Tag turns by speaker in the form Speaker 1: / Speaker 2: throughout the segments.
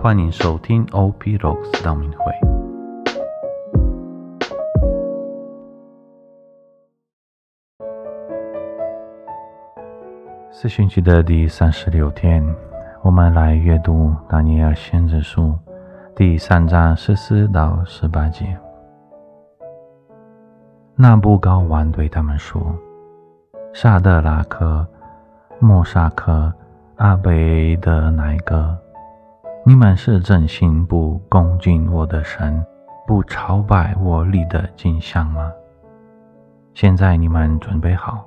Speaker 1: 欢迎收听 OP Rocks 道明会。四旬期的第三十六天，我们来阅读《达尼尔先知书》第三章十四到十八节。那布高王对他们说：“沙德拉克、莫沙克、阿贝的哪一个？”你们是真心不恭敬我的神，不朝拜我立的景象吗？现在你们准备好，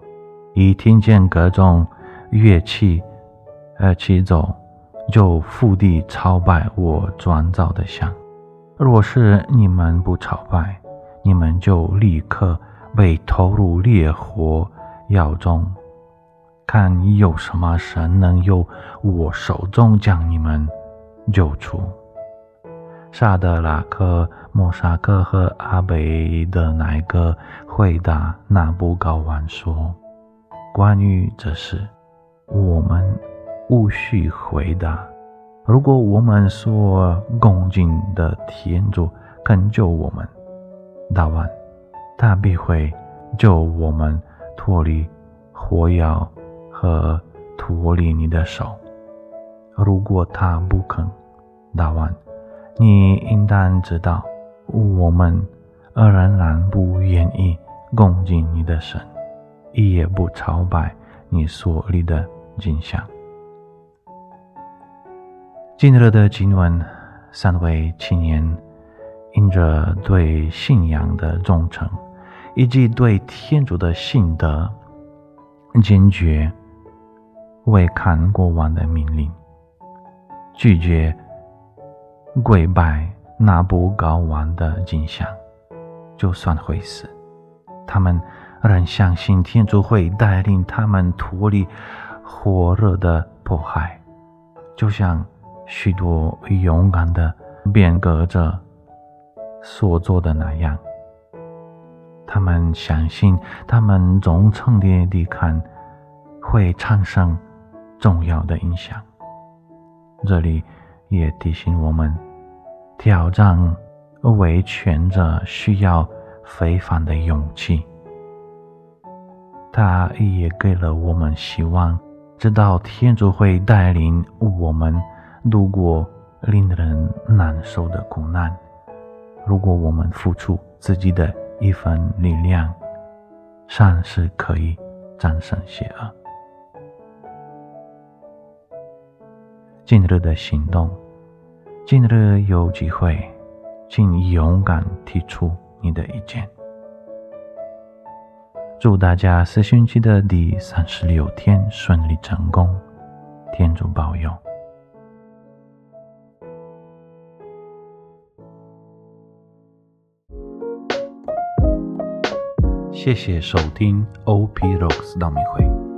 Speaker 1: 一听见各种乐器而起走，就伏地朝拜我转造的像。若是你们不朝拜，你们就立刻被投入烈火窑中。看你有什么神能由我手中将你们。救出萨德拉克、莫沙克和阿贝的那一个回答那布高王说：“关于这事，我们无需回答。如果我们说恭敬的天主肯救我们，大王，他必会救我们脱离火药和脱离你的手。如果他不肯，大王，你应当知道，我们仍然不愿意恭敬你的神，也不朝拜你所立的景象。今日的经文，三位青年因着对信仰的忠诚，以及对天主的信德，坚决违抗国王的命令，拒绝。跪拜那布高王的景象，就算会死，他们仍相信天主会带领他们脱离火热的迫害，就像许多勇敢的变革者所做的那样。他们相信，他们忠诚的抵抗会产生重要的影响。这里。也提醒我们，挑战维权者需要非凡的勇气。他也给了我们希望，知道天主会带领我们度过令人难受的苦难。如果我们付出自己的一份力量，善是可以战胜邪恶。近日的行动，近日有机会，请勇敢提出你的意见。祝大家四旬期的第三十六天顺利成功，天主保佑。谢谢收听 OP Rocks 道明会。